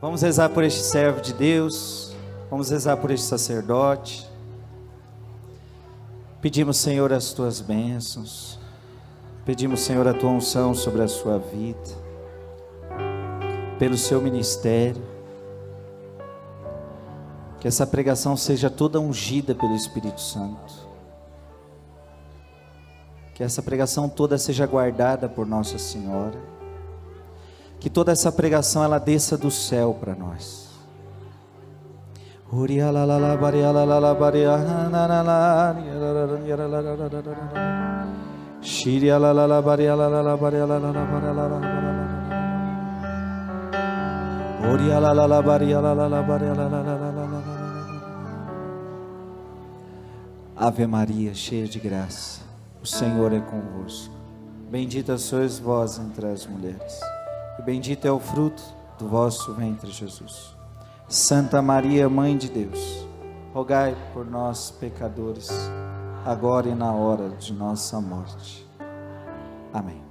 Vamos rezar por este servo de Deus, vamos rezar por este sacerdote. Pedimos, Senhor, as tuas bênçãos, pedimos, Senhor, a tua unção sobre a sua vida, pelo seu ministério, que essa pregação seja toda ungida pelo Espírito Santo, que essa pregação toda seja guardada por Nossa Senhora que toda essa pregação ela desça do céu para nós. Ave Maria, cheia de graça, o Senhor é convosco. Bendita sois vós entre as mulheres e bendito é o fruto do vosso ventre, Jesus. Santa Maria, Mãe de Deus, rogai por nós, pecadores, agora e na hora de nossa morte. Amém.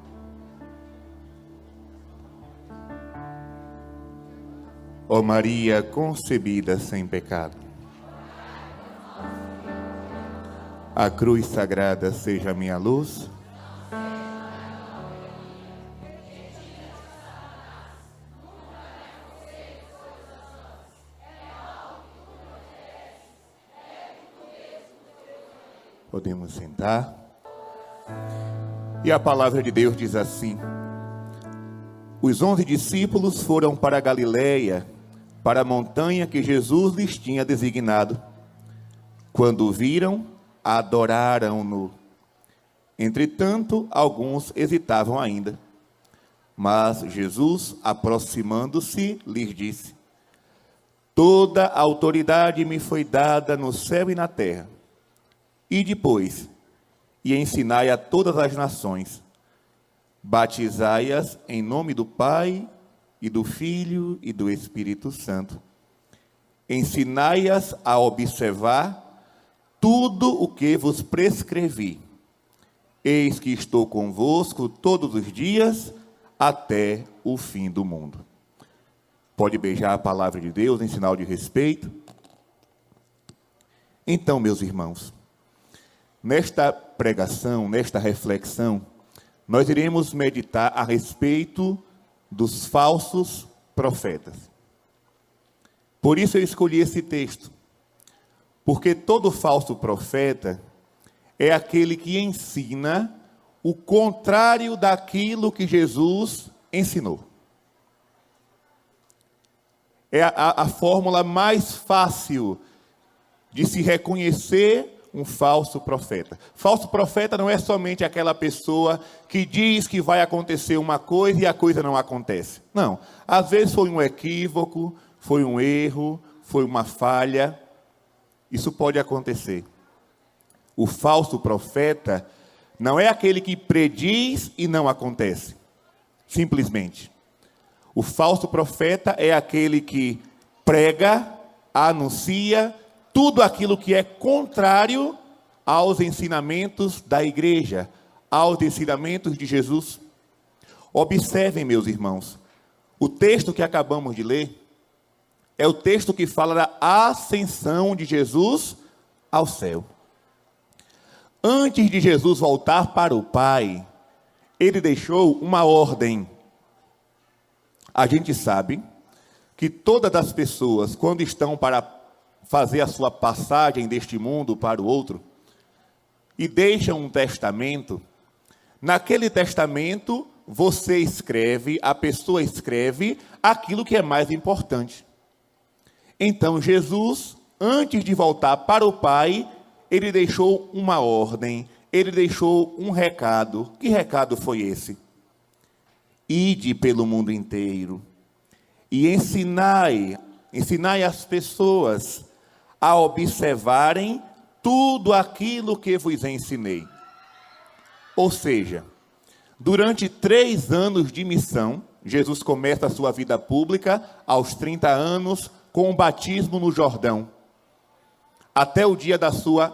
Ó Maria concebida sem pecado, a cruz sagrada seja minha luz Podemos sentar. E a palavra de Deus diz assim: Os onze discípulos foram para Galiléia, para a montanha que Jesus lhes tinha designado. Quando o viram, adoraram-no. Entretanto, alguns hesitavam ainda. Mas Jesus, aproximando-se, lhes disse: Toda autoridade me foi dada no céu e na terra. E depois, e ensinai a todas as nações, batizai-as em nome do Pai e do Filho e do Espírito Santo. Ensinai-as a observar tudo o que vos prescrevi. Eis que estou convosco todos os dias até o fim do mundo. Pode beijar a palavra de Deus em sinal de respeito? Então, meus irmãos, Nesta pregação, nesta reflexão, nós iremos meditar a respeito dos falsos profetas. Por isso eu escolhi esse texto, porque todo falso profeta é aquele que ensina o contrário daquilo que Jesus ensinou. É a, a fórmula mais fácil de se reconhecer um falso profeta. Falso profeta não é somente aquela pessoa que diz que vai acontecer uma coisa e a coisa não acontece. Não. Às vezes foi um equívoco, foi um erro, foi uma falha. Isso pode acontecer. O falso profeta não é aquele que prediz e não acontece. Simplesmente. O falso profeta é aquele que prega, anuncia, tudo aquilo que é contrário aos ensinamentos da igreja, aos ensinamentos de Jesus. Observem, meus irmãos, o texto que acabamos de ler é o texto que fala da ascensão de Jesus ao céu. Antes de Jesus voltar para o Pai, ele deixou uma ordem. A gente sabe que todas as pessoas, quando estão para fazer a sua passagem deste mundo para o outro e deixa um testamento, naquele testamento você escreve, a pessoa escreve aquilo que é mais importante. Então Jesus, antes de voltar para o Pai, ele deixou uma ordem, ele deixou um recado. Que recado foi esse? Ide pelo mundo inteiro e ensinai, ensinai as pessoas a observarem tudo aquilo que vos ensinei. Ou seja, durante três anos de missão, Jesus começa a sua vida pública aos 30 anos com o batismo no Jordão, até o dia da sua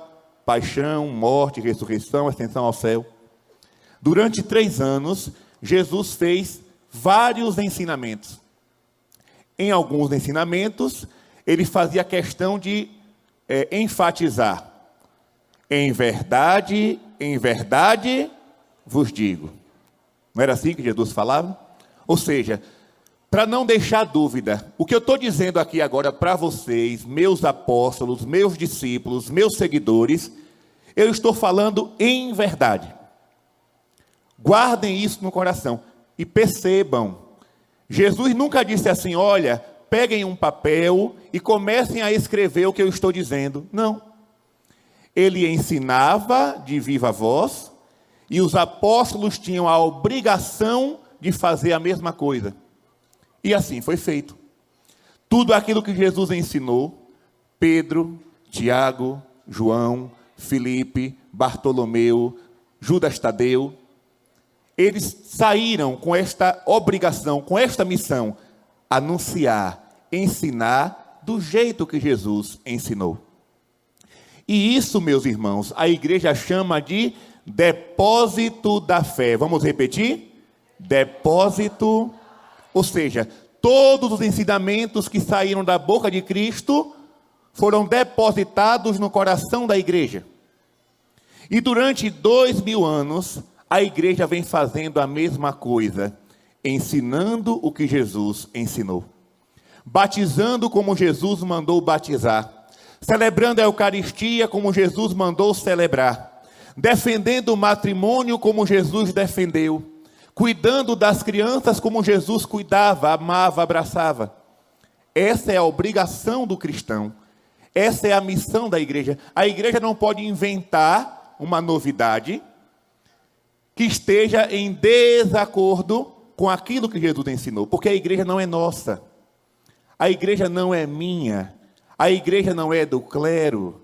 paixão, morte, ressurreição, ascensão ao céu. Durante três anos, Jesus fez vários ensinamentos. em alguns ensinamentos, ele fazia questão de é, enfatizar: em verdade, em verdade vos digo. Não era assim que Jesus falava? Ou seja, para não deixar dúvida, o que eu estou dizendo aqui agora para vocês, meus apóstolos, meus discípulos, meus seguidores, eu estou falando em verdade. Guardem isso no coração e percebam. Jesus nunca disse assim: olha, peguem um papel e comecem a escrever o que eu estou dizendo. Não. Ele ensinava de viva voz e os apóstolos tinham a obrigação de fazer a mesma coisa. E assim foi feito. Tudo aquilo que Jesus ensinou, Pedro, Tiago, João, Felipe, Bartolomeu, Judas Tadeu, eles saíram com esta obrigação, com esta missão, anunciar, ensinar do jeito que Jesus ensinou. E isso, meus irmãos, a igreja chama de depósito da fé. Vamos repetir? Depósito, ou seja, todos os ensinamentos que saíram da boca de Cristo foram depositados no coração da igreja. E durante dois mil anos, a igreja vem fazendo a mesma coisa, ensinando o que Jesus ensinou, batizando como Jesus mandou batizar, celebrando a Eucaristia como Jesus mandou celebrar, defendendo o matrimônio como Jesus defendeu, cuidando das crianças como Jesus cuidava, amava, abraçava. Essa é a obrigação do cristão. Essa é a missão da igreja. A igreja não pode inventar uma novidade que esteja em desacordo com aquilo que Jesus ensinou, porque a igreja não é nossa, a igreja não é minha, a igreja não é do clero,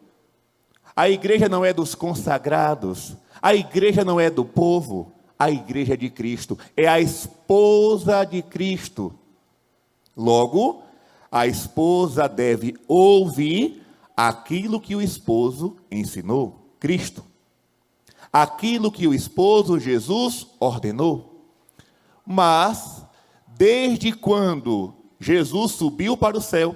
a igreja não é dos consagrados, a igreja não é do povo, a igreja é de Cristo, é a esposa de Cristo. Logo, a esposa deve ouvir aquilo que o esposo ensinou, Cristo. Aquilo que o esposo Jesus ordenou. Mas, desde quando Jesus subiu para o céu,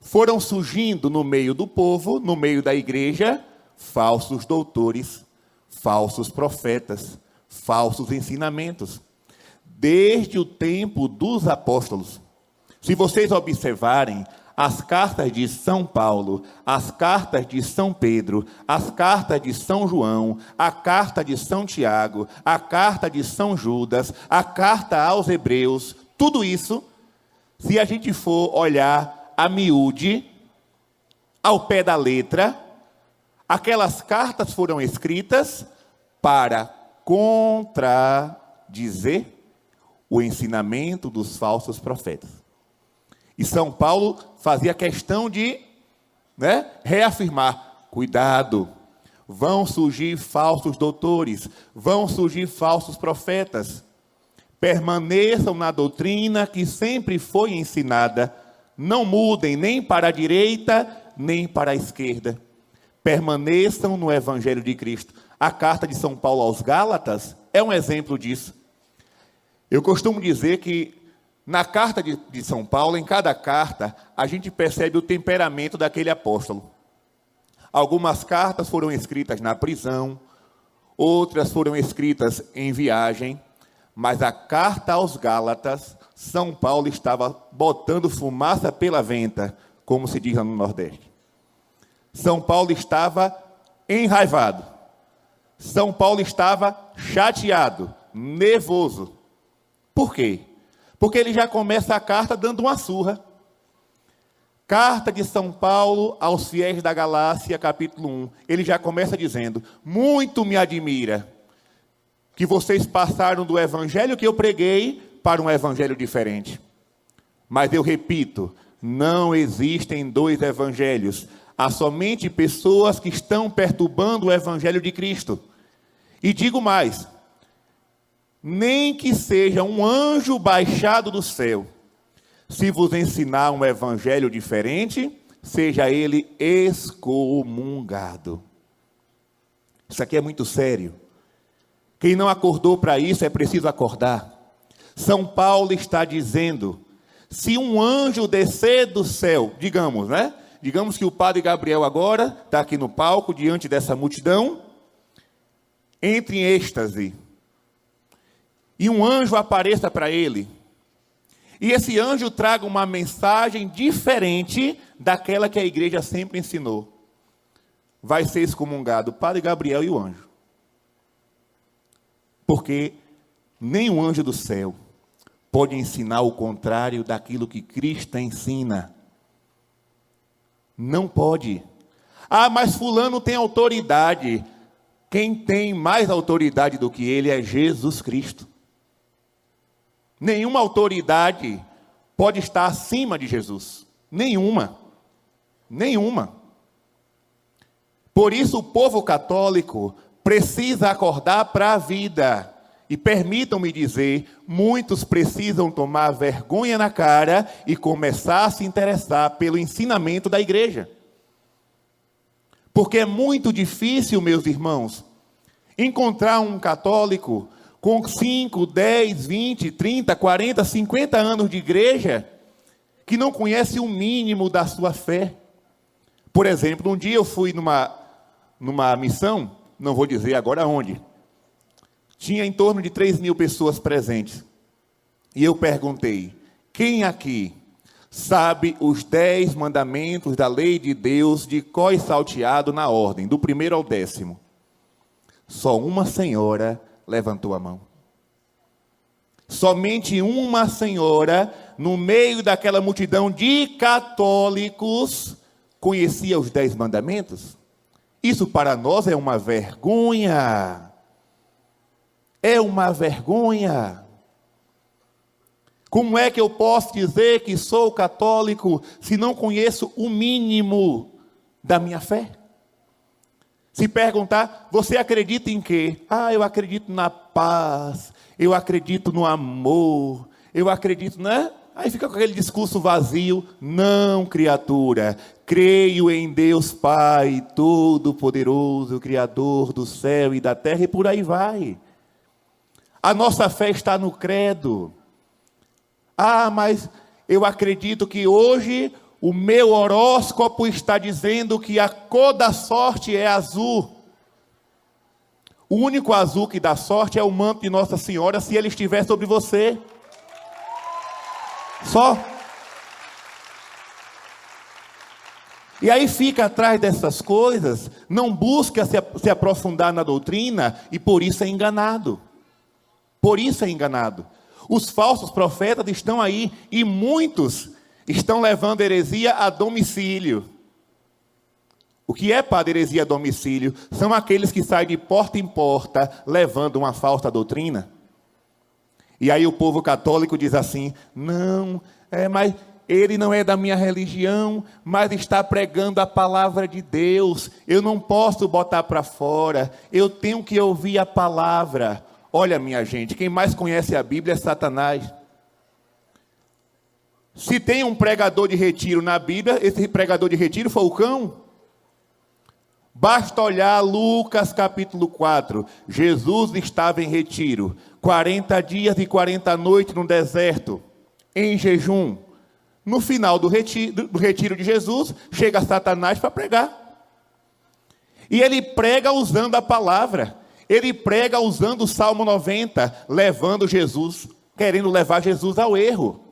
foram surgindo no meio do povo, no meio da igreja, falsos doutores, falsos profetas, falsos ensinamentos, desde o tempo dos apóstolos. Se vocês observarem, as cartas de São Paulo, as cartas de São Pedro, as cartas de São João, a carta de São Tiago, a carta de São Judas, a carta aos Hebreus, tudo isso, se a gente for olhar a miúde, ao pé da letra, aquelas cartas foram escritas para contradizer o ensinamento dos falsos profetas. E São Paulo fazia questão de né, reafirmar: cuidado, vão surgir falsos doutores, vão surgir falsos profetas. Permaneçam na doutrina que sempre foi ensinada, não mudem nem para a direita, nem para a esquerda. Permaneçam no Evangelho de Cristo. A carta de São Paulo aos Gálatas é um exemplo disso. Eu costumo dizer que na carta de, de, São Paulo, em cada carta, a gente percebe o temperamento daquele apóstolo. Algumas cartas foram escritas na prisão, outras foram escritas em viagem, mas a carta aos Gálatas, São Paulo estava botando fumaça pela venta, como se diz no Nordeste. São Paulo estava enraivado. São Paulo estava chateado, nervoso. Por quê? Porque ele já começa a carta dando uma surra. Carta de São Paulo aos fiéis da Galácia, capítulo 1. Ele já começa dizendo: Muito me admira que vocês passaram do evangelho que eu preguei para um evangelho diferente. Mas eu repito: não existem dois evangelhos. Há somente pessoas que estão perturbando o evangelho de Cristo. E digo mais: nem que seja um anjo baixado do céu, se vos ensinar um evangelho diferente, seja ele excomungado. Isso aqui é muito sério. Quem não acordou para isso é preciso acordar. São Paulo está dizendo: se um anjo descer do céu, digamos, né? Digamos que o padre Gabriel agora está aqui no palco, diante dessa multidão, entre em êxtase, e um anjo apareça para ele, e esse anjo traga uma mensagem diferente daquela que a igreja sempre ensinou. Vai ser excomungado o padre Gabriel e o anjo. Porque nem anjo do céu pode ensinar o contrário daquilo que Cristo ensina. Não pode. Ah, mas Fulano tem autoridade. Quem tem mais autoridade do que ele é Jesus Cristo. Nenhuma autoridade pode estar acima de Jesus. Nenhuma. Nenhuma. Por isso o povo católico precisa acordar para a vida. E permitam-me dizer, muitos precisam tomar vergonha na cara e começar a se interessar pelo ensinamento da igreja. Porque é muito difícil, meus irmãos, encontrar um católico com 5, 10, 20, 30, 40, 50 anos de igreja que não conhece o mínimo da sua fé. Por exemplo, um dia eu fui numa, numa missão, não vou dizer agora onde, tinha em torno de 3 mil pessoas presentes. E eu perguntei: quem aqui sabe os dez mandamentos da lei de Deus de e salteado na ordem, do primeiro ao décimo? Só uma senhora levantou a mão. Somente uma senhora, no meio daquela multidão de católicos, conhecia os dez mandamentos. Isso para nós é uma vergonha. É uma vergonha. Como é que eu posso dizer que sou católico se não conheço o mínimo da minha fé? Se perguntar, você acredita em quê? Ah, eu acredito na paz, eu acredito no amor, eu acredito, né? Aí fica com aquele discurso vazio. Não, criatura, creio em Deus Pai, Todo-Poderoso, Criador do céu e da terra, e por aí vai. A nossa fé está no credo. Ah, mas eu acredito que hoje o meu horóscopo está dizendo que a cor da sorte é azul. O único azul que dá sorte é o manto de Nossa Senhora se ele estiver sobre você. Só. E aí fica atrás dessas coisas, não busca se, aprofundar na doutrina e por isso é enganado. Por isso é enganado. Os falsos profetas estão aí e muitos estão levando heresia a domicílio. O que é para heresia a domicílio? São aqueles que saem de porta em porta levando uma falsa doutrina. E aí o povo católico diz assim: não, é, mas ele não é da minha religião, mas está pregando a palavra de Deus. Eu não posso botar para fora, eu tenho que ouvir a palavra. Olha, minha gente, quem mais conhece a Bíblia é Satanás. Se tem um pregador de retiro na Bíblia, esse pregador de retiro foi o cão. Basta olhar Lucas capítulo 4. Jesus estava em retiro, 40 dias e 40 noites no deserto, em jejum. No final do retiro, do retiro de Jesus, chega Satanás para pregar. E ele prega usando a palavra. Ele prega usando o Salmo 90, levando Jesus, querendo levar Jesus ao erro.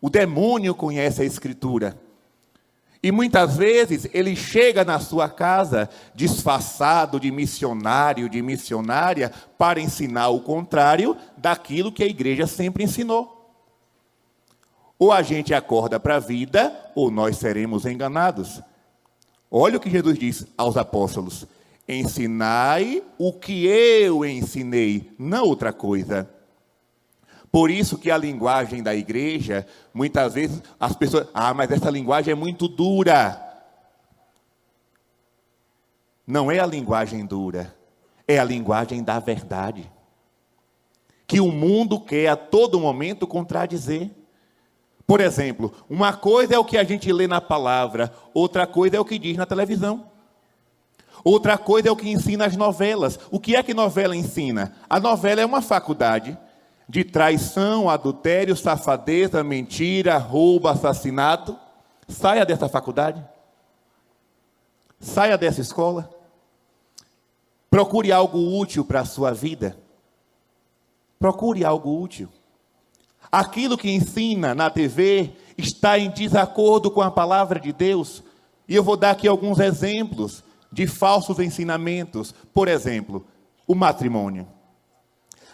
O demônio conhece a Escritura. E muitas vezes ele chega na sua casa disfarçado de missionário, de missionária, para ensinar o contrário daquilo que a igreja sempre ensinou. Ou a gente acorda para a vida, ou nós seremos enganados. Olha o que Jesus diz aos apóstolos: Ensinai o que eu ensinei, não outra coisa. Por isso que a linguagem da igreja, muitas vezes as pessoas, ah, mas essa linguagem é muito dura. Não é a linguagem dura, é a linguagem da verdade. Que o mundo quer a todo momento contradizer. Por exemplo, uma coisa é o que a gente lê na palavra, outra coisa é o que diz na televisão. Outra coisa é o que ensina as novelas. O que é que novela ensina? A novela é uma faculdade de traição, adultério, safadeza, mentira, roubo, assassinato. Saia dessa faculdade. Saia dessa escola. Procure algo útil para a sua vida. Procure algo útil. Aquilo que ensina na TV está em desacordo com a palavra de Deus. E eu vou dar aqui alguns exemplos de falsos ensinamentos. Por exemplo, o matrimônio.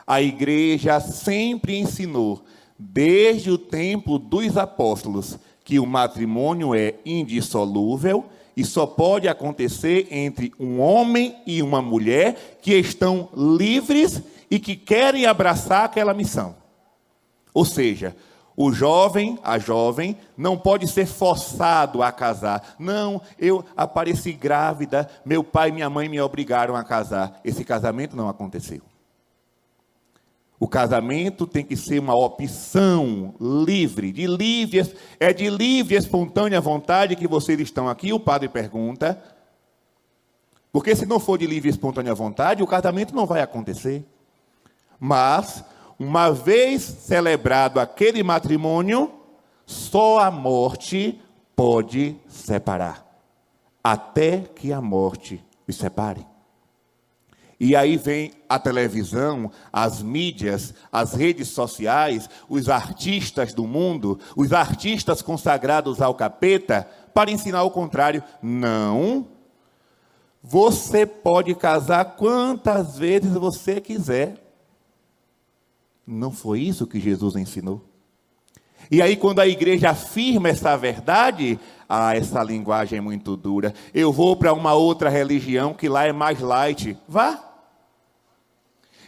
A igreja sempre ensinou, desde o tempo dos apóstolos, que o matrimônio é indissolúvel e só pode acontecer entre um homem e uma mulher que estão livres e que querem abraçar aquela missão. Ou seja, o jovem, a jovem, não pode ser forçado a casar. Não, eu apareci grávida, meu pai e minha mãe me obrigaram a casar. Esse casamento não aconteceu. O casamento tem que ser uma opção livre, de livre, é de livre e espontânea vontade que vocês estão aqui. O padre pergunta. Porque se não for de livre e espontânea vontade, o casamento não vai acontecer. Mas, uma vez celebrado aquele matrimônio, só a morte pode separar. Até que a morte os separe. E aí vem a televisão, as mídias, as redes sociais, os artistas do mundo, os artistas consagrados ao capeta, para ensinar o contrário. Não. Você pode casar quantas vezes você quiser. Não foi isso que Jesus ensinou. E aí, quando a igreja afirma essa verdade, ah, essa linguagem é muito dura. Eu vou para uma outra religião que lá é mais light. Vá.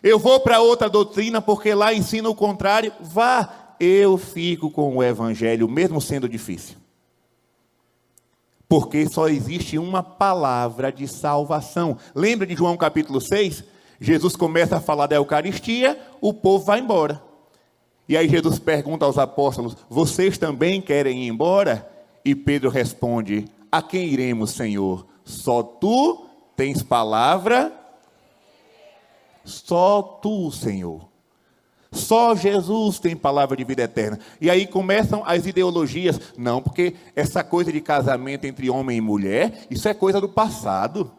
Eu vou para outra doutrina porque lá ensina o contrário. Vá. Eu fico com o evangelho, mesmo sendo difícil. Porque só existe uma palavra de salvação. Lembra de João capítulo 6? Jesus começa a falar da Eucaristia, o povo vai embora. E aí Jesus pergunta aos apóstolos: Vocês também querem ir embora? E Pedro responde: A quem iremos, Senhor? Só tu tens palavra só tu, Senhor. Só Jesus tem palavra de vida eterna. E aí começam as ideologias. Não, porque essa coisa de casamento entre homem e mulher, isso é coisa do passado.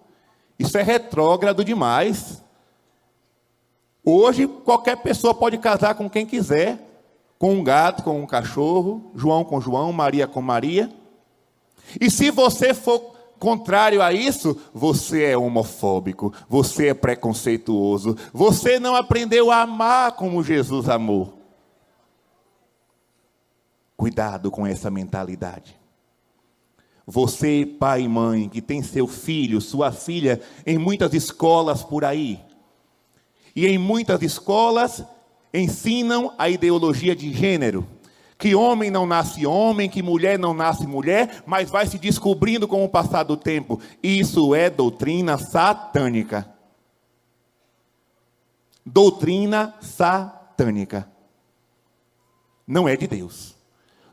Isso é retrógrado demais. Hoje, qualquer pessoa pode casar com quem quiser. Com um gato, com um cachorro, João com João, Maria com Maria. E se você for Contrário a isso, você é homofóbico, você é preconceituoso, você não aprendeu a amar como Jesus amou. Cuidado com essa mentalidade. Você, pai e mãe, que tem seu filho, sua filha em muitas escolas por aí, e em muitas escolas ensinam a ideologia de gênero que homem não nasce homem, que mulher não nasce mulher, mas vai se descobrindo com o passar do tempo. Isso é doutrina satânica. Doutrina satânica. Não é de Deus.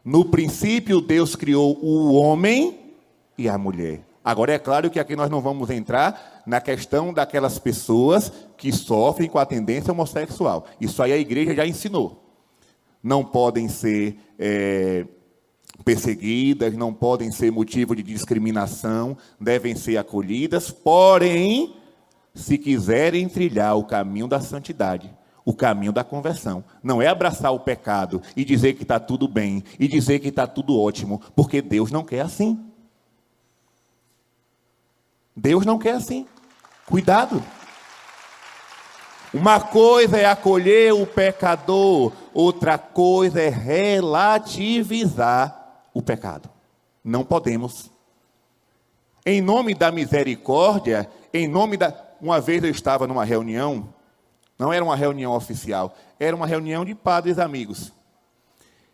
No princípio, Deus criou o homem e a mulher. Agora, é claro que aqui nós não vamos entrar na questão daquelas pessoas que sofrem com a tendência homossexual. Isso aí a igreja já ensinou não podem ser é, perseguidas, não podem ser motivo de discriminação, devem ser acolhidas, porém, se quiserem trilhar o caminho da santidade, o caminho da conversão. Não é abraçar o pecado e dizer que está tudo bem, e dizer que está tudo ótimo, porque Deus não quer assim. Deus não quer assim. Cuidado. Uma coisa é acolher o pecador, outra coisa é relativizar o pecado. Não podemos. Em nome da misericórdia, em nome da. Uma vez eu estava numa reunião, não era uma reunião oficial, era uma reunião de padres amigos.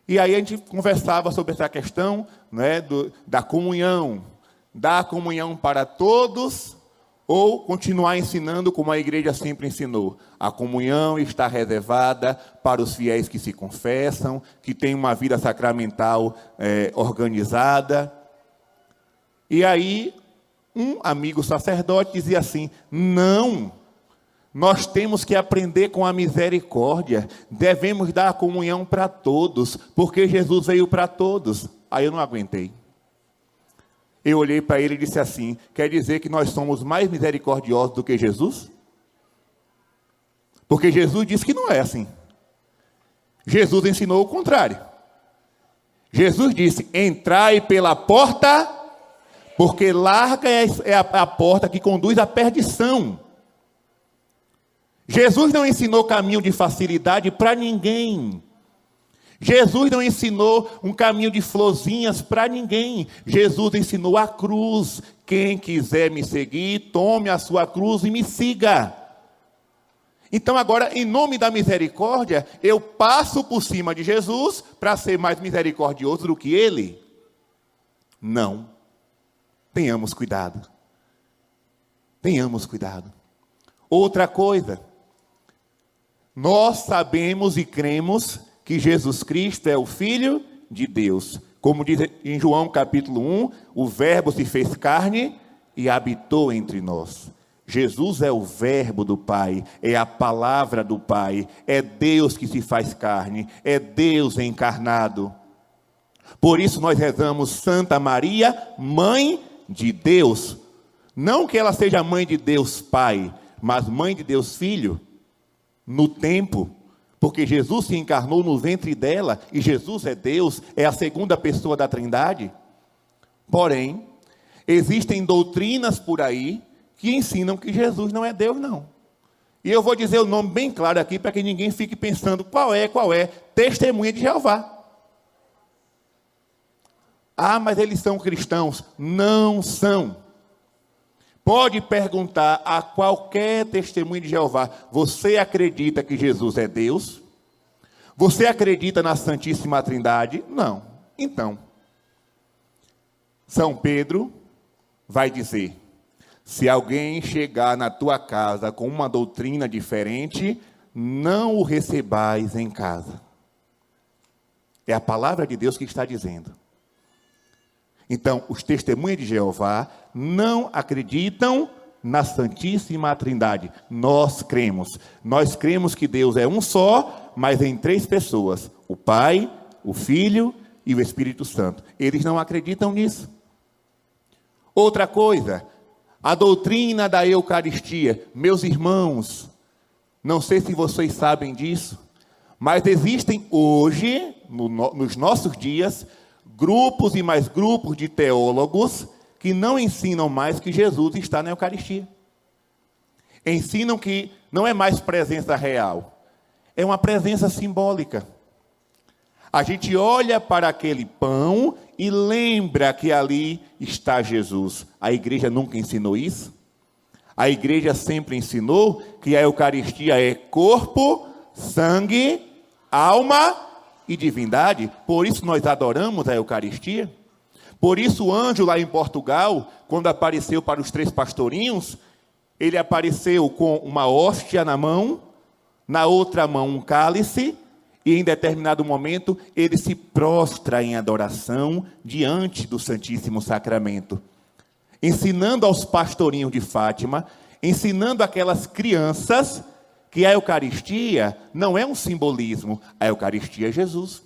E aí a gente conversava sobre essa questão né, do, da comunhão, da comunhão para todos ou continuar ensinando como a igreja sempre ensinou. A comunhão está reservada para os fiéis que se confessam, que têm uma vida sacramental é, organizada. E aí, um amigo sacerdote dizia assim: não, Nós temos que aprender com a misericórdia. Devemos dar comunhão para todos, porque Jesus veio para todos. Aí eu não aguentei. Eu olhei para ele e disse assim: quer dizer que nós somos mais misericordiosos do que Jesus? Porque Jesus disse que não é assim. Jesus ensinou o contrário. Jesus disse: entrai pela porta, porque larga é, a porta que conduz à perdição. Jesus não ensinou caminho de facilidade para ninguém. Jesus não ensinou um caminho de florzinhas para ninguém. Jesus ensinou a cruz. Quem quiser me seguir, tome a sua cruz e me siga. Então, agora, em nome da misericórdia, eu passo por cima de Jesus para ser mais misericordioso do que ele? Não. Tenhamos cuidado. Tenhamos cuidado. Outra coisa, nós sabemos e cremos que Jesus Cristo é o Filho de Deus. Como diz em João capítulo 1, o Verbo se fez carne e habitou entre nós. Jesus é o Verbo do Pai, é a palavra do Pai, é Deus que se faz carne, é Deus encarnado. Por isso nós rezamos Santa Maria, Mãe de Deus. Não que ela seja mãe de Deus Pai, mas mãe de Deus Filho no tempo, porque Jesus se encarnou no ventre dela e Jesus é Deus, é a segunda pessoa da Trindade. Porém, existem doutrinas por aí que ensinam que Jesus não é Deus, não. E eu vou dizer o nome bem claro aqui para que ninguém fique pensando qual é, qual é. Testemunha de Jeová. Ah, mas eles são cristãos. Não são. Pode perguntar a qualquer testemunho de Jeová: você acredita que Jesus é Deus? Você acredita na Santíssima Trindade? Não. Então, São Pedro vai dizer: se alguém chegar na tua casa com uma doutrina diferente, não o recebais em casa. É a palavra de Deus que está dizendo. Então, os testemunhos de Jeová não acreditam na Santíssima Trindade. Nós cremos. Nós cremos que Deus é um só, mas em três pessoas: o Pai, o Filho e o Espírito Santo. Eles não acreditam nisso. Outra coisa, a doutrina da Eucaristia. Meus irmãos, não sei se vocês sabem disso, mas existem hoje, no, nos nossos dias, grupos e mais grupos de teólogos que não ensinam mais que Jesus está na Eucaristia. Ensinam que não é mais presença real, é uma presença simbólica. A gente olha para aquele pão e lembra que ali está Jesus. A igreja nunca ensinou isso. A igreja sempre ensinou que a Eucaristia é corpo, sangue, alma e divindade, por isso nós adoramos a Eucaristia. Por isso o anjo lá em Portugal, quando apareceu para os três pastorinhos, ele apareceu com uma hóstia na mão, na outra mão um cálice, e em determinado momento ele se prostra em adoração diante do Santíssimo Sacramento, ensinando aos pastorinhos de Fátima, ensinando aquelas crianças que a Eucaristia não é um simbolismo, a Eucaristia é Jesus.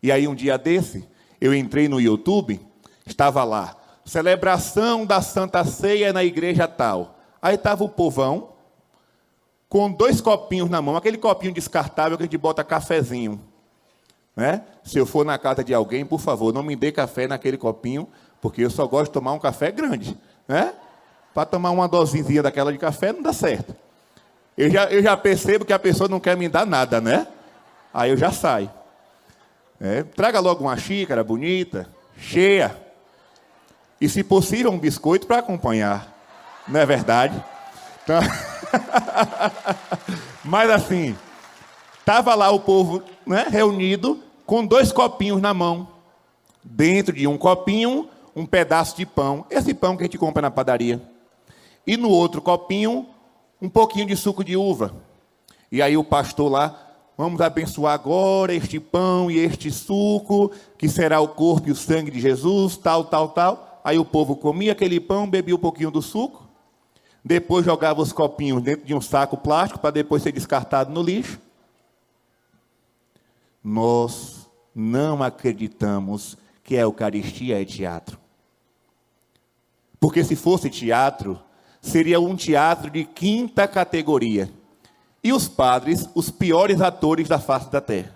E aí, um dia desse, eu entrei no YouTube, estava lá, celebração da Santa Ceia na igreja tal. Aí estava o povão, com dois copinhos na mão, aquele copinho descartável que a gente bota cafezinho. Né? Se eu for na casa de alguém, por favor, não me dê café naquele copinho, porque eu só gosto de tomar um café grande. Né? Para tomar uma dosinha daquela de café não dá certo. Eu já, eu já percebo que a pessoa não quer me dar nada, né? Aí eu já saio. É, traga logo uma xícara bonita, cheia. E, se possível, um biscoito para acompanhar. Não é verdade? Então... Mas assim, estava lá o povo né, reunido com dois copinhos na mão. Dentro de um copinho, um pedaço de pão. Esse pão que a gente compra na padaria. E no outro copinho, um pouquinho de suco de uva. E aí o pastor lá, vamos abençoar agora este pão e este suco, que será o corpo e o sangue de Jesus, tal, tal, tal. Aí o povo comia aquele pão, bebia um pouquinho do suco, depois jogava os copinhos dentro de um saco plástico para depois ser descartado no lixo. Nós não acreditamos que a Eucaristia é teatro. Porque se fosse teatro, seria um teatro de quinta categoria. E os padres, os piores atores da face da terra.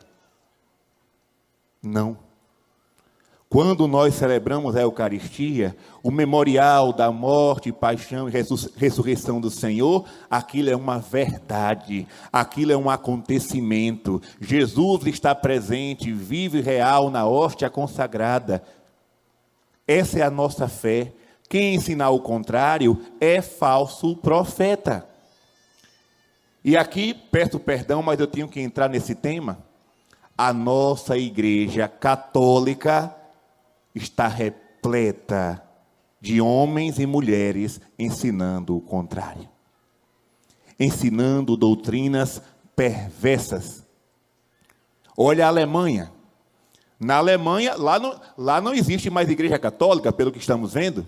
Não. Quando nós celebramos a Eucaristia, o memorial da morte, paixão e ressurreição do Senhor, aquilo é uma verdade, aquilo é um acontecimento. Jesus está presente, vivo e real na hóstia consagrada. Essa é a nossa fé. Quem ensinar o contrário é falso profeta. E aqui peço perdão, mas eu tenho que entrar nesse tema. A nossa igreja católica está repleta de homens e mulheres ensinando o contrário, ensinando doutrinas perversas. Olha a Alemanha. Na Alemanha, lá não, lá não existe mais igreja católica, pelo que estamos vendo.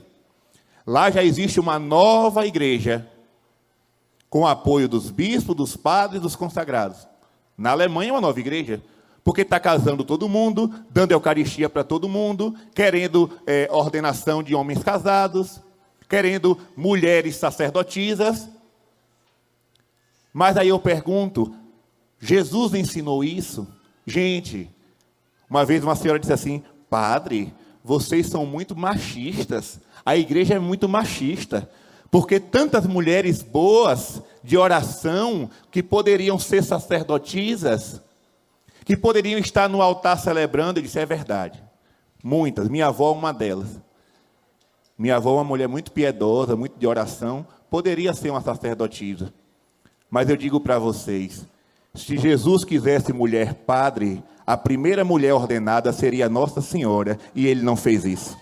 Lá já existe uma nova igreja, com apoio dos bispos, dos padres, dos consagrados. Na Alemanha é uma nova igreja porque está casando todo mundo, dando Eucaristia para todo mundo, querendo é, ordenação de homens casados, querendo mulheres sacerdotisas. Mas aí eu pergunto: Jesus ensinou isso? Gente, uma vez uma senhora disse assim: Padre, vocês são muito machistas, a igreja é muito machista. Porque tantas mulheres boas de oração que poderiam ser sacerdotisas, que poderiam estar no altar celebrando, disse: é verdade. Muitas. Minha avó, uma delas. Minha avó, uma mulher muito piedosa, muito de oração, poderia ser uma sacerdotisa. Mas eu digo para vocês: se Jesus quisesse mulher padre, a primeira mulher ordenada seria Nossa Senhora, e ele não fez isso.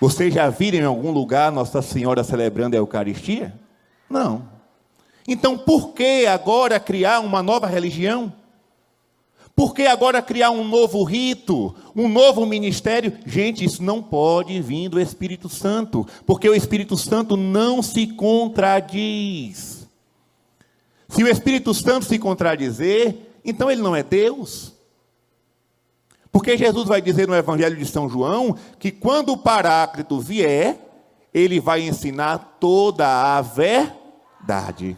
Vocês já viram em algum lugar Nossa Senhora celebrando a Eucaristia? Não. Então, por que agora criar uma nova religião? Por que agora criar um novo rito, um novo ministério? Gente, isso não pode vir do Espírito Santo, porque o Espírito Santo não se contradiz. Se o Espírito Santo se contradizer, então ele não é Deus. Porque Jesus vai dizer no Evangelho de São João que quando o Paráclito vier, ele vai ensinar toda a verdade.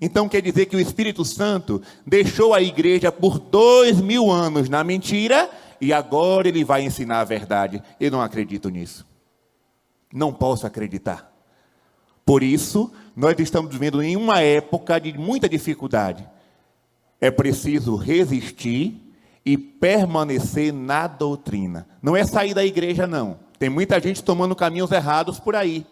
Então quer dizer que o Espírito Santo deixou a igreja por dois mil anos na mentira e agora ele vai ensinar a verdade. Eu não acredito nisso. Não posso acreditar. Por isso, nós estamos vivendo em uma época de muita dificuldade. É preciso resistir e permanecer na doutrina. Não é sair da igreja, não. Tem muita gente tomando caminhos errados por aí.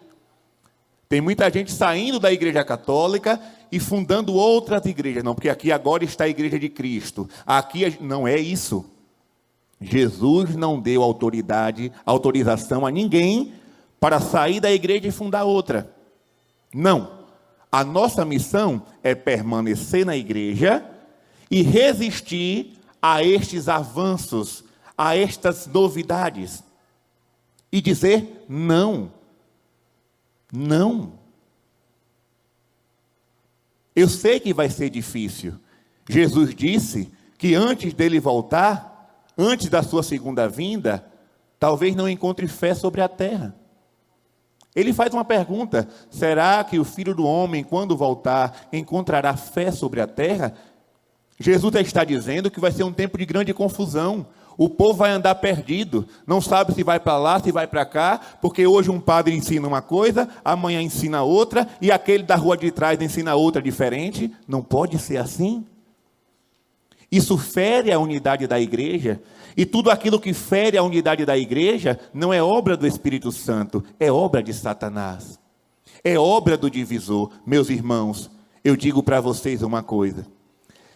Tem muita gente saindo da igreja católica e fundando outras igrejas. Não, porque aqui agora está a igreja de Cristo. Aqui não é isso. Jesus não deu autoridade, autorização a ninguém para sair da igreja e fundar outra. Não. A nossa missão é permanecer na igreja e resistir a estes avanços, a estas novidades. E dizer não não. Eu sei que vai ser difícil. Jesus disse que antes dele voltar, antes da sua segunda vinda, talvez não encontre fé sobre a terra. Ele faz uma pergunta: será que o filho do homem, quando voltar, encontrará fé sobre a terra? Jesus está dizendo que vai ser um tempo de grande confusão. O povo vai andar perdido, não sabe se vai para lá, se vai para cá, porque hoje um padre ensina uma coisa, amanhã ensina outra, e aquele da rua de trás ensina outra diferente. Não pode ser assim. Isso fere a unidade da igreja, e tudo aquilo que fere a unidade da igreja não é obra do Espírito Santo, é obra de Satanás. É obra do divisor. Meus irmãos, eu digo para vocês uma coisa: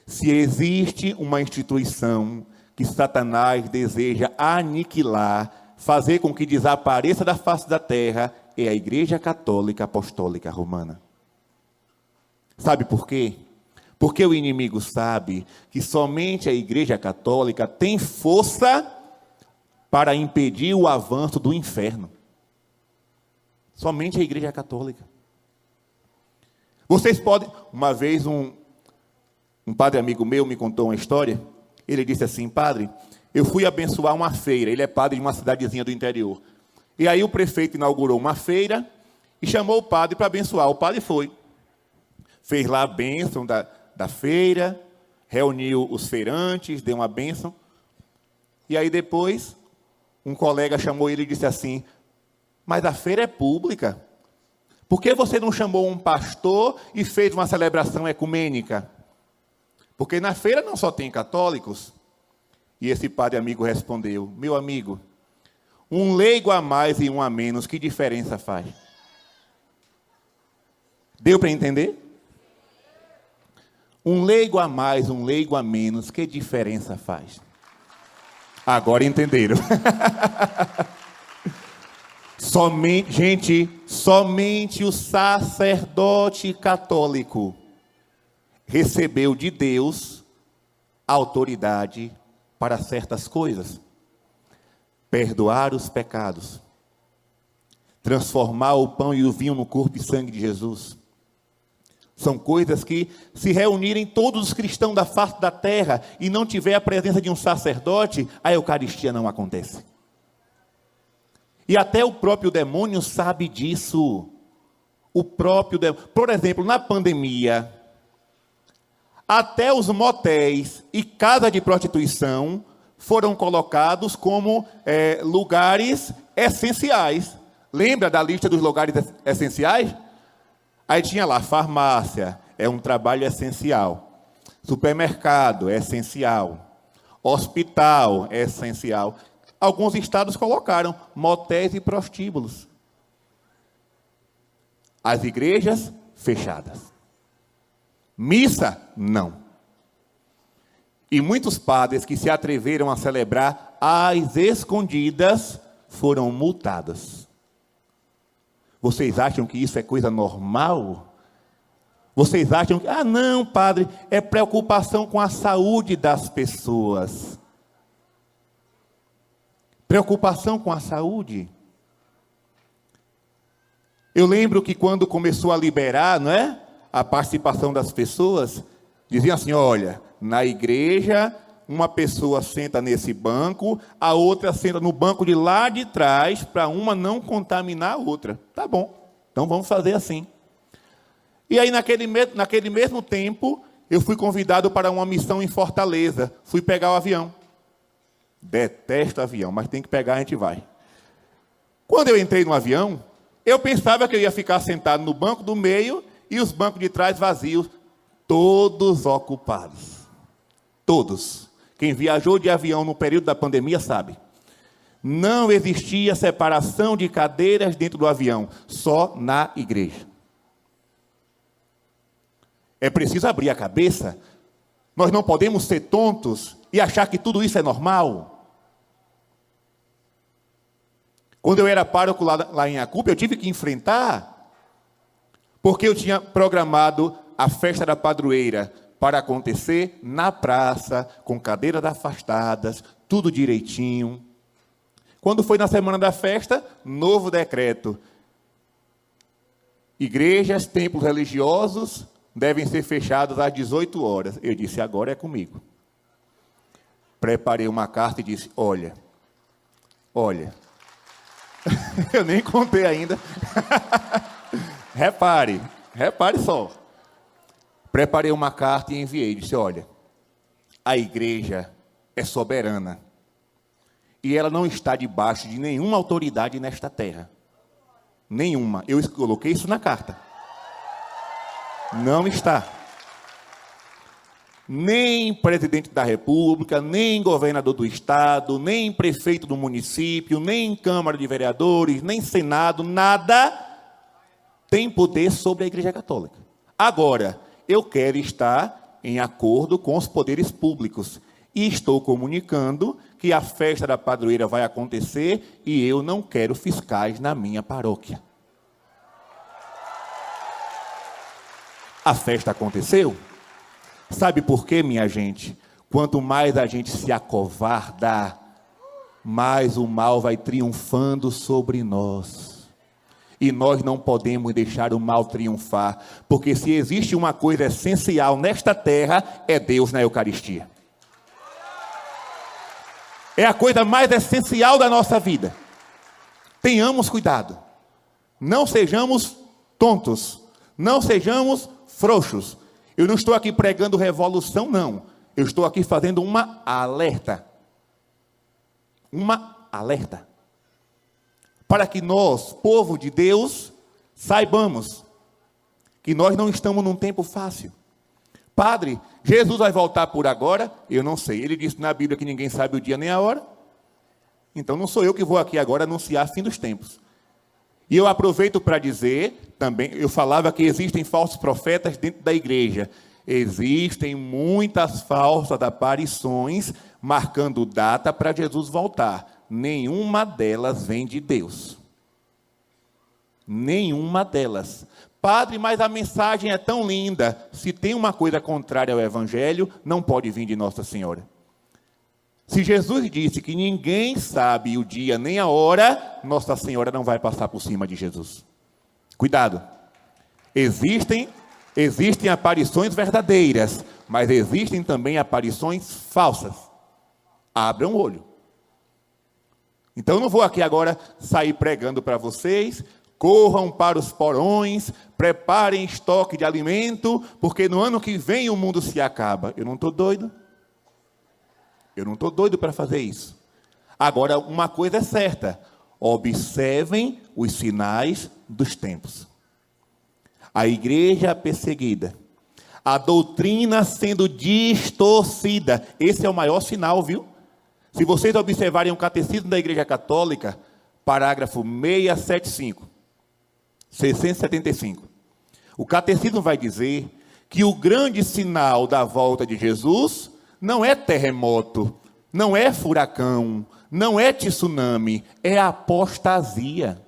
se existe uma instituição que Satanás deseja aniquilar, fazer com que desapareça da face da terra, é a Igreja Católica Apostólica Romana. Sabe por quê? Porque o inimigo sabe que somente a Igreja Católica tem força para impedir o avanço do inferno. Somente a Igreja Católica. Vocês podem. Uma vez, um, um padre amigo meu me contou uma história. Ele disse assim: Padre, eu fui abençoar uma feira. Ele é padre de uma cidadezinha do interior. E aí o prefeito inaugurou uma feira e chamou o padre para abençoar. O padre foi. Fez lá a bênção da, da feira, reuniu os feirantes, deu uma bênção. E aí depois, um colega chamou ele e disse assim: Mas a feira é pública. Por que você não chamou um pastor e fez uma celebração ecumênica? Porque na feira não só tem católicos. E esse padre amigo respondeu: Meu amigo, um leigo a mais e um a menos, que diferença faz? Deu para entender? Um leigo a mais, um leigo a menos, que diferença faz? Agora entenderam. Somente, gente, somente o sacerdote católico recebeu de Deus autoridade para certas coisas. Perdoar os pecados, transformar o pão e o vinho no corpo e sangue de Jesus. São coisas que, se reunirem todos os cristãos da face da terra e não tiver a presença de um sacerdote, a Eucaristia não acontece. E até o próprio demônio sabe disso. O próprio demônio. Por exemplo, na pandemia, até os motéis e casa de prostituição foram colocados como é, lugares essenciais. Lembra da lista dos lugares essenciais? Aí tinha lá farmácia, é um trabalho essencial. Supermercado é essencial. Hospital é essencial. Alguns estados colocaram motéis e prostíbulos. As igrejas fechadas. Missa, não. E muitos padres que se atreveram a celebrar às escondidas foram multados. Vocês acham que isso é coisa normal? Vocês acham que, ah, não, padre, é preocupação com a saúde das pessoas. Preocupação com a saúde. Eu lembro que quando começou a liberar, não é? A participação das pessoas, diziam assim: olha, na igreja, uma pessoa senta nesse banco, a outra senta no banco de lá de trás, para uma não contaminar a outra. Tá bom, então vamos fazer assim. E aí, naquele, naquele mesmo tempo, eu fui convidado para uma missão em Fortaleza. Fui pegar o avião. Detesto avião, mas tem que pegar, a gente vai. Quando eu entrei no avião, eu pensava que eu ia ficar sentado no banco do meio e os bancos de trás vazios, todos ocupados. Todos. Quem viajou de avião no período da pandemia sabe. Não existia separação de cadeiras dentro do avião, só na igreja. É preciso abrir a cabeça. Nós não podemos ser tontos e achar que tudo isso é normal. Quando eu era pároco lá, lá em Acupa, eu tive que enfrentar, porque eu tinha programado a festa da padroeira para acontecer na praça, com cadeiras afastadas, tudo direitinho. Quando foi na semana da festa, novo decreto. Igrejas, templos religiosos devem ser fechados às 18 horas. Eu disse: agora é comigo. Preparei uma carta e disse: olha, olha, eu nem contei ainda. repare, repare só. Preparei uma carta e enviei. Disse: Olha, a igreja é soberana. E ela não está debaixo de nenhuma autoridade nesta terra. Nenhuma. Eu coloquei isso na carta. Não está. Nem presidente da República, nem governador do Estado, nem prefeito do município, nem Câmara de Vereadores, nem Senado, nada tem poder sobre a Igreja Católica. Agora, eu quero estar em acordo com os poderes públicos. E estou comunicando que a festa da padroeira vai acontecer e eu não quero fiscais na minha paróquia. A festa aconteceu? Sabe por quê, minha gente? Quanto mais a gente se acovarda, mais o mal vai triunfando sobre nós. E nós não podemos deixar o mal triunfar, porque se existe uma coisa essencial nesta terra, é Deus na Eucaristia. É a coisa mais essencial da nossa vida. Tenhamos cuidado. Não sejamos tontos. Não sejamos frouxos. Eu não estou aqui pregando revolução, não. Eu estou aqui fazendo uma alerta. Uma alerta. Para que nós, povo de Deus, saibamos que nós não estamos num tempo fácil. Padre, Jesus vai voltar por agora? Eu não sei. Ele disse na Bíblia que ninguém sabe o dia nem a hora. Então não sou eu que vou aqui agora anunciar fim dos tempos. E eu aproveito para dizer também, eu falava que existem falsos profetas dentro da igreja. Existem muitas falsas aparições marcando data para Jesus voltar. Nenhuma delas vem de Deus. Nenhuma delas. Padre, mas a mensagem é tão linda. Se tem uma coisa contrária ao Evangelho, não pode vir de Nossa Senhora. Se Jesus disse que ninguém sabe o dia nem a hora, Nossa Senhora não vai passar por cima de Jesus. Cuidado. Existem existem aparições verdadeiras, mas existem também aparições falsas. Abra um olho. Então eu não vou aqui agora sair pregando para vocês, corram para os porões, preparem estoque de alimento, porque no ano que vem o mundo se acaba. Eu não estou doido. Eu não estou doido para fazer isso. Agora, uma coisa é certa: observem os sinais dos tempos. A igreja perseguida, a doutrina sendo distorcida. Esse é o maior sinal, viu? Se vocês observarem o catecismo da Igreja Católica, parágrafo 675, 675. O catecismo vai dizer que o grande sinal da volta de Jesus não é terremoto, não é furacão, não é tsunami, é apostasia.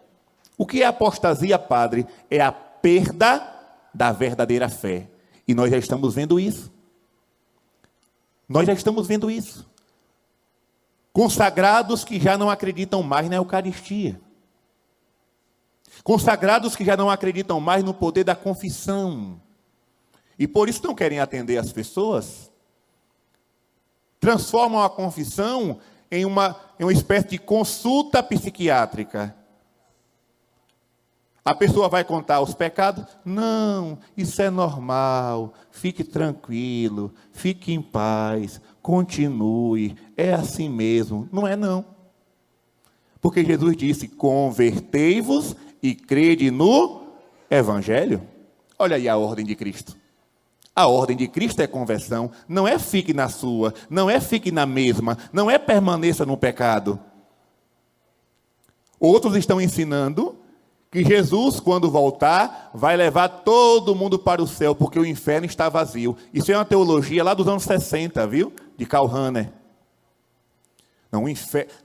O que é apostasia, padre? É a perda da verdadeira fé. E nós já estamos vendo isso. Nós já estamos vendo isso. Consagrados que já não acreditam mais na Eucaristia. Consagrados que já não acreditam mais no poder da confissão. E por isso não querem atender as pessoas transformam a confissão em uma, em uma espécie de consulta psiquiátrica. A pessoa vai contar os pecados? Não, isso é normal. Fique tranquilo, fique em paz, continue. É assim mesmo. Não é não. Porque Jesus disse: "Convertei-vos e crede no evangelho". Olha aí a ordem de Cristo. A ordem de Cristo é conversão, não é fique na sua, não é fique na mesma, não é permaneça no pecado. Outros estão ensinando que Jesus, quando voltar, vai levar todo mundo para o céu, porque o inferno está vazio. Isso é uma teologia lá dos anos 60, viu? De Karl. Não,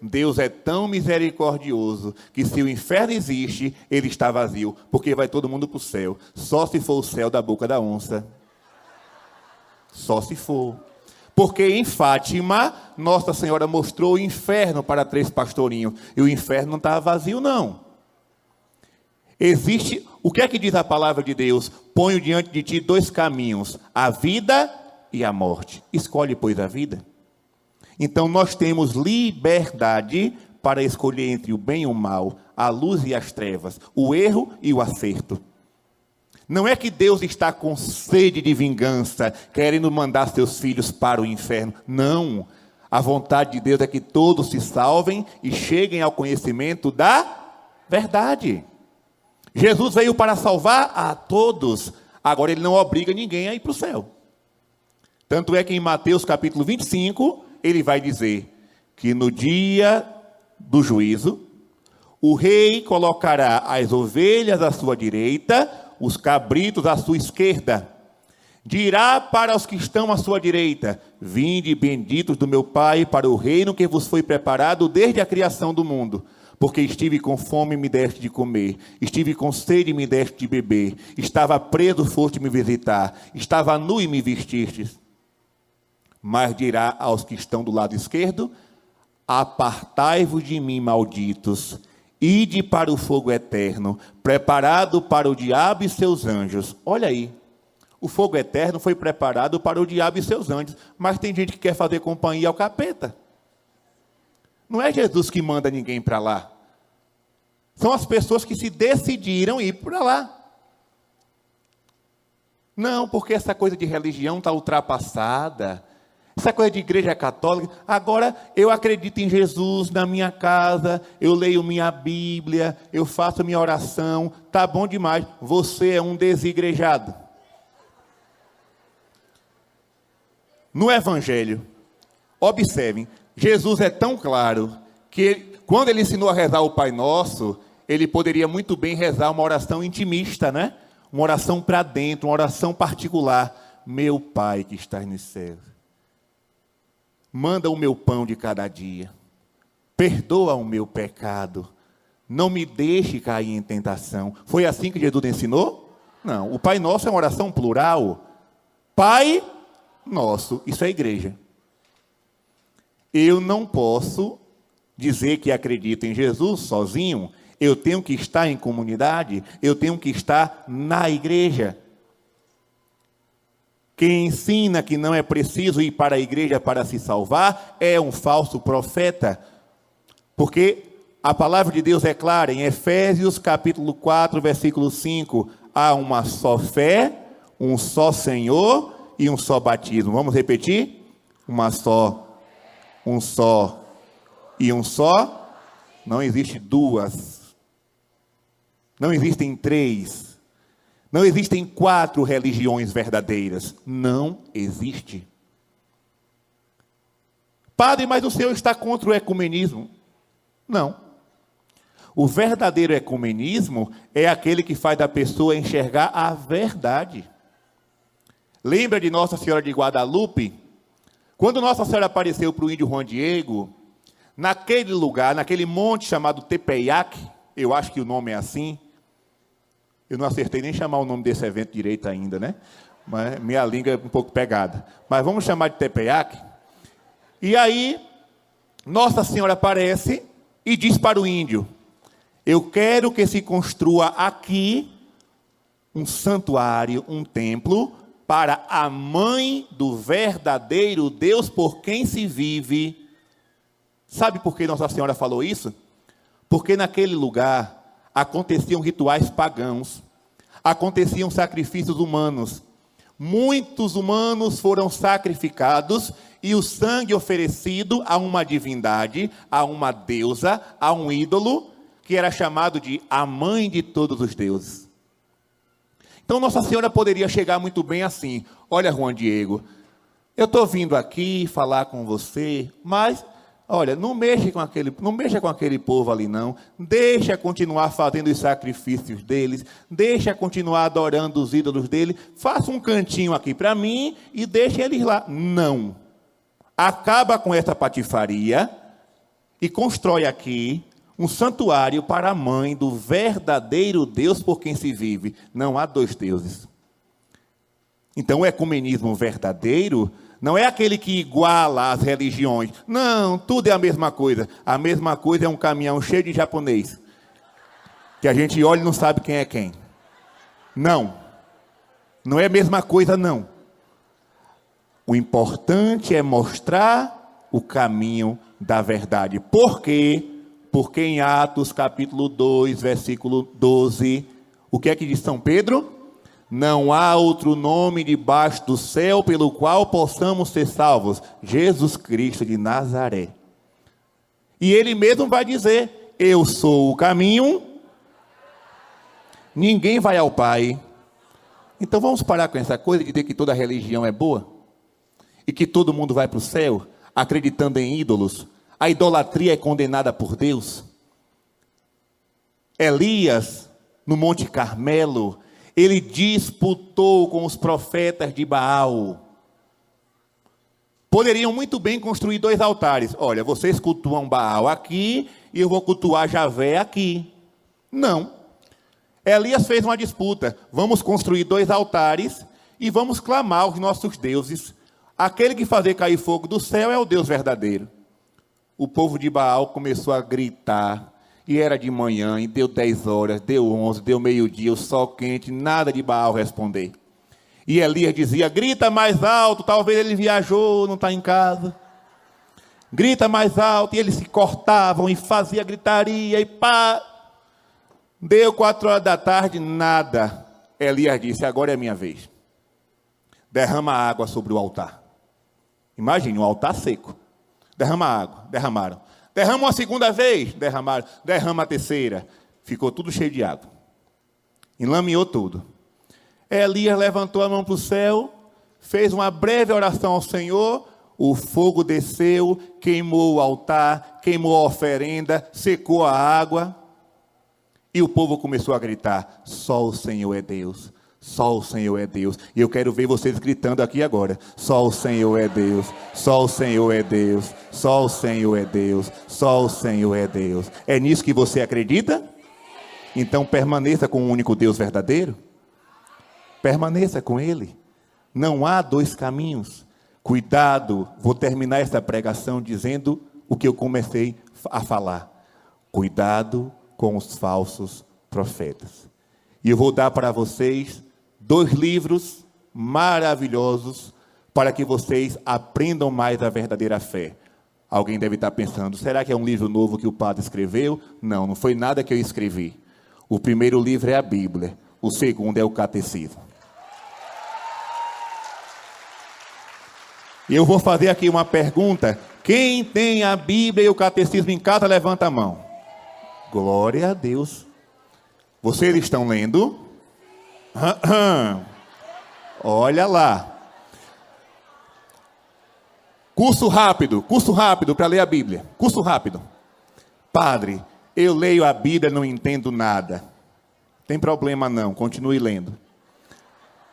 Deus é tão misericordioso que se o inferno existe, ele está vazio, porque vai todo mundo para o céu. Só se for o céu da boca da onça. Só se for. Porque em Fátima, Nossa Senhora mostrou o inferno para três pastorinhos. E o inferno não estava vazio, não. Existe, o que é que diz a palavra de Deus? Ponho diante de ti dois caminhos, a vida e a morte. Escolhe, pois, a vida. Então nós temos liberdade para escolher entre o bem e o mal, a luz e as trevas, o erro e o acerto. Não é que Deus está com sede de vingança, querendo mandar seus filhos para o inferno. Não. A vontade de Deus é que todos se salvem e cheguem ao conhecimento da verdade. Jesus veio para salvar a todos. Agora ele não obriga ninguém a ir para o céu. Tanto é que em Mateus capítulo 25, ele vai dizer que no dia do juízo, o rei colocará as ovelhas à sua direita os cabritos à sua esquerda. Dirá para os que estão à sua direita: Vinde, benditos do meu Pai, para o reino que vos foi preparado desde a criação do mundo. Porque estive com fome e me deste de comer, estive com sede e me deste de beber, estava preso, foste me visitar, estava nu e me vestistes. Mas dirá aos que estão do lado esquerdo: Apartai-vos de mim, malditos, ide para o fogo eterno, preparado para o diabo e seus anjos. Olha aí. O fogo eterno foi preparado para o diabo e seus anjos, mas tem gente que quer fazer companhia ao capeta. Não é Jesus que manda ninguém para lá. São as pessoas que se decidiram ir para lá. Não, porque essa coisa de religião está ultrapassada. Essa coisa de igreja católica. Agora eu acredito em Jesus na minha casa, eu leio minha Bíblia, eu faço minha oração. Tá bom demais. Você é um desigrejado. No Evangelho, observem, Jesus é tão claro que ele, quando ele ensinou a rezar o Pai Nosso, ele poderia muito bem rezar uma oração intimista, né? Uma oração para dentro, uma oração particular. Meu Pai que estás nos céus, manda o meu pão de cada dia, perdoa o meu pecado, não me deixe cair em tentação. Foi assim que Jesus ensinou? Não, o Pai Nosso é uma oração plural. Pai Nosso, isso é igreja. Eu não posso dizer que acredito em Jesus sozinho eu tenho que estar em comunidade, eu tenho que estar na igreja. Quem ensina que não é preciso ir para a igreja para se salvar é um falso profeta. Porque a palavra de Deus é clara em Efésios capítulo 4, versículo 5, há uma só fé, um só Senhor e um só batismo. Vamos repetir? Uma só, um só e um só. Não existe duas não existem três. Não existem quatro religiões verdadeiras. Não existe. Padre, mas o senhor está contra o ecumenismo? Não. O verdadeiro ecumenismo é aquele que faz da pessoa enxergar a verdade. Lembra de Nossa Senhora de Guadalupe? Quando Nossa Senhora apareceu para o índio Juan Diego, naquele lugar, naquele monte chamado Tepeyac, eu acho que o nome é assim, eu não acertei nem chamar o nome desse evento direito ainda, né? Mas minha língua é um pouco pegada. Mas vamos chamar de Tepeyac. E aí, Nossa Senhora aparece e diz para o índio: Eu quero que se construa aqui um santuário, um templo, para a mãe do verdadeiro Deus por quem se vive. Sabe por que Nossa Senhora falou isso? Porque naquele lugar aconteciam rituais pagãos, aconteciam sacrifícios humanos. Muitos humanos foram sacrificados e o sangue oferecido a uma divindade, a uma deusa, a um ídolo, que era chamado de a mãe de todos os deuses. Então Nossa Senhora poderia chegar muito bem assim: Olha, Juan Diego, eu estou vindo aqui falar com você, mas Olha, não mexa com aquele, não mexa com aquele povo ali não. Deixa continuar fazendo os sacrifícios deles, deixa continuar adorando os ídolos dele. Faça um cantinho aqui para mim e deixa eles lá. Não. Acaba com essa patifaria e constrói aqui um santuário para a mãe do verdadeiro Deus por quem se vive. Não há dois deuses. Então, o ecumenismo verdadeiro não é aquele que iguala as religiões. Não, tudo é a mesma coisa. A mesma coisa é um caminhão cheio de japonês. Que a gente olha e não sabe quem é quem. Não. Não é a mesma coisa, não. O importante é mostrar o caminho da verdade. Por quê? Porque em Atos capítulo 2, versículo 12, o que é que diz São Pedro? Não há outro nome debaixo do céu pelo qual possamos ser salvos. Jesus Cristo de Nazaré. E ele mesmo vai dizer: Eu sou o caminho. Ninguém vai ao Pai. Então vamos parar com essa coisa de dizer que toda religião é boa e que todo mundo vai para o céu acreditando em ídolos. A idolatria é condenada por Deus. Elias, no Monte Carmelo, ele disputou com os profetas de Baal. Poderiam muito bem construir dois altares. Olha, vocês cultuam Baal aqui e eu vou cultuar Javé aqui. Não. Elias fez uma disputa. Vamos construir dois altares e vamos clamar aos nossos deuses. Aquele que fazer cair fogo do céu é o Deus verdadeiro. o povo de Baal começou a gritar. E era de manhã, e deu 10 horas, deu 11, deu meio-dia, o sol quente, nada de Baal responder. E Elias dizia: grita mais alto, talvez ele viajou, não está em casa. Grita mais alto, e eles se cortavam e fazia gritaria, e pá. Deu quatro horas da tarde, nada. Elias disse: agora é a minha vez. Derrama água sobre o altar. Imagine, um altar seco. Derrama água, derramaram. Derrama uma segunda vez, derramaram. Derrama a terceira. Ficou tudo cheio de água. Enlameou tudo. Elias levantou a mão para o céu, fez uma breve oração ao Senhor, o fogo desceu, queimou o altar, queimou a oferenda, secou a água. E o povo começou a gritar: Só o Senhor é Deus. Só o Senhor é Deus. E eu quero ver vocês gritando aqui agora. Só o Senhor é Deus. Só o Senhor é Deus. Só o Senhor é Deus. Só o Senhor é Deus. É nisso que você acredita? Então permaneça com o único Deus verdadeiro. Permaneça com Ele. Não há dois caminhos. Cuidado, vou terminar esta pregação dizendo o que eu comecei a falar. Cuidado com os falsos profetas. E eu vou dar para vocês dois livros maravilhosos para que vocês aprendam mais a verdadeira fé. Alguém deve estar pensando: será que é um livro novo que o padre escreveu? Não, não foi nada que eu escrevi. O primeiro livro é a Bíblia, o segundo é o Catecismo. E eu vou fazer aqui uma pergunta. Quem tem a Bíblia e o Catecismo em casa, levanta a mão. Glória a Deus. Vocês estão lendo? Olha lá. Curso rápido, curso rápido para ler a Bíblia. Curso rápido. Padre, eu leio a Bíblia, não entendo nada. Tem problema não, continue lendo.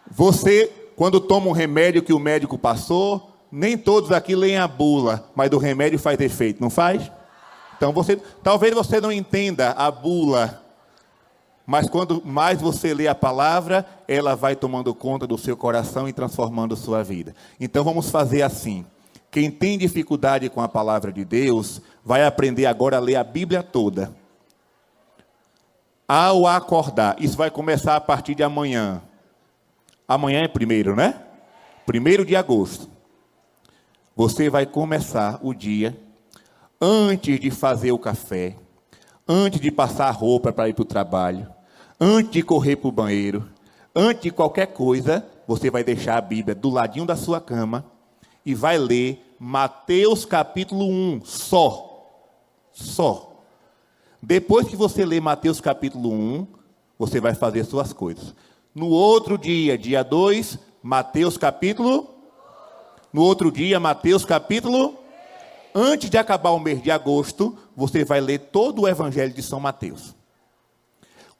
Você, quando toma um remédio que o médico passou, nem todos aqui leem a bula, mas do remédio faz efeito, não faz? Então você, talvez você não entenda a bula mas quando mais você lê a palavra, ela vai tomando conta do seu coração e transformando sua vida. Então vamos fazer assim. Quem tem dificuldade com a palavra de Deus, vai aprender agora a ler a Bíblia toda. Ao acordar, isso vai começar a partir de amanhã. Amanhã é primeiro, né? Primeiro de agosto. Você vai começar o dia antes de fazer o café, antes de passar a roupa para ir para o trabalho antes de correr para o banheiro, antes de qualquer coisa, você vai deixar a Bíblia do ladinho da sua cama e vai ler Mateus capítulo 1, só. Só. Depois que você ler Mateus capítulo 1, você vai fazer suas coisas. No outro dia, dia 2, Mateus capítulo. No outro dia, Mateus capítulo. Antes de acabar o mês de agosto, você vai ler todo o Evangelho de São Mateus.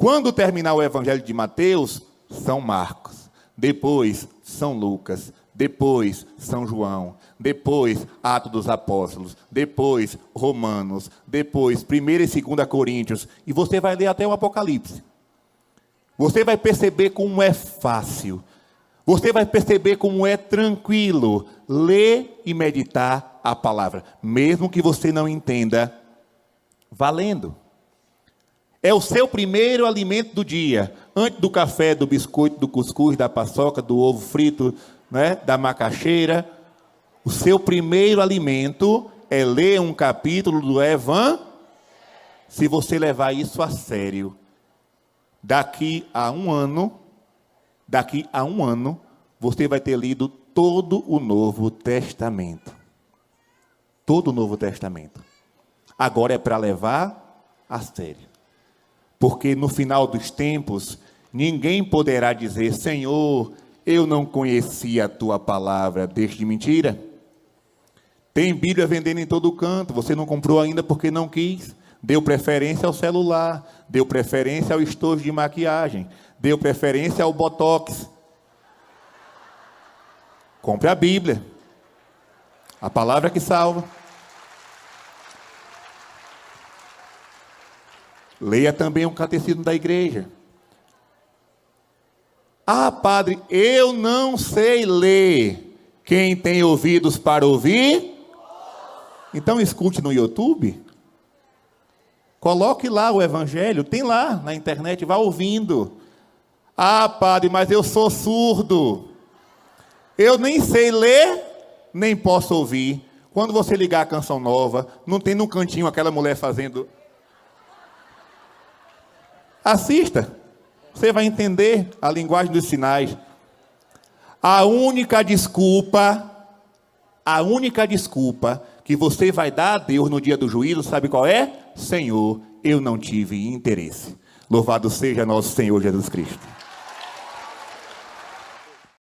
Quando terminar o Evangelho de Mateus, São Marcos, depois São Lucas, depois São João, depois Atos dos Apóstolos, depois Romanos, depois 1 e 2 Coríntios, e você vai ler até o Apocalipse. Você vai perceber como é fácil, você vai perceber como é tranquilo ler e meditar a palavra, mesmo que você não entenda, valendo. É o seu primeiro alimento do dia. Antes do café, do biscoito, do cuscuz, da paçoca, do ovo frito, né, da macaxeira. O seu primeiro alimento é ler um capítulo do Evan. Se você levar isso a sério, daqui a um ano, daqui a um ano, você vai ter lido todo o Novo Testamento. Todo o Novo Testamento. Agora é para levar a sério. Porque no final dos tempos, ninguém poderá dizer: Senhor, eu não conhecia a tua palavra. Desde mentira. Tem Bíblia vendendo em todo canto. Você não comprou ainda porque não quis. Deu preferência ao celular. Deu preferência ao estojo de maquiagem. Deu preferência ao botox. Compre a Bíblia. A palavra que salva. Leia também o catecismo da igreja. Ah, padre, eu não sei ler. Quem tem ouvidos para ouvir? Então escute no YouTube. Coloque lá o evangelho, tem lá na internet, vá ouvindo. Ah, padre, mas eu sou surdo. Eu nem sei ler, nem posso ouvir. Quando você ligar a canção nova, não tem no cantinho aquela mulher fazendo. Assista. Você vai entender a linguagem dos sinais. A única desculpa, a única desculpa que você vai dar a Deus no dia do juízo, sabe qual é? Senhor, eu não tive interesse. Louvado seja nosso Senhor Jesus Cristo.